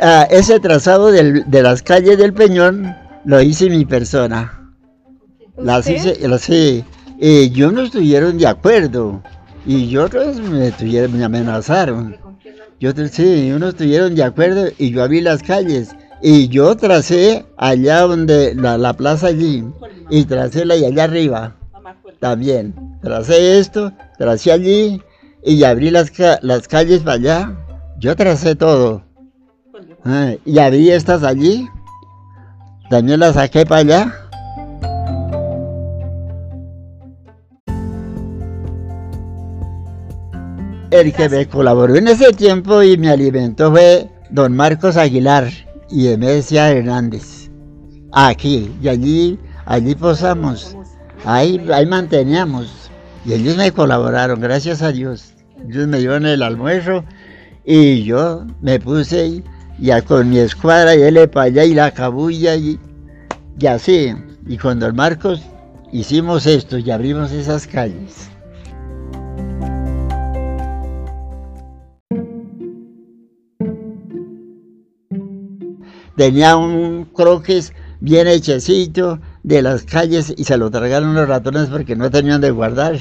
Ah, ese trazado del- de las calles del Peñón lo hice mi persona. Las hice, las-. Y yo no estuvieron de acuerdo. Y otros me, tuvieron, me amenazaron. Yo, sí, unos estuvieron de acuerdo y yo abrí las calles. Y yo tracé allá donde, la, la plaza allí. Y tracé la de allá arriba. También. Tracé esto, tracé allí y abrí las, las calles para allá. Yo tracé todo. Y abrí estas allí. También las saqué para allá. El que me colaboró en ese tiempo y me alimentó fue don Marcos Aguilar y Emesia Hernández. Aquí, y allí, allí posamos. Ahí, ahí manteníamos. Y ellos me colaboraron, gracias a Dios. Ellos me dieron el almuerzo y yo me puse ya con mi escuadra y él para allá y la cabulla y, así. Y con don Marcos hicimos esto y abrimos esas calles. Tenía un croquis bien hechecito de las calles y se lo tragaron los ratones porque no tenían de guardar.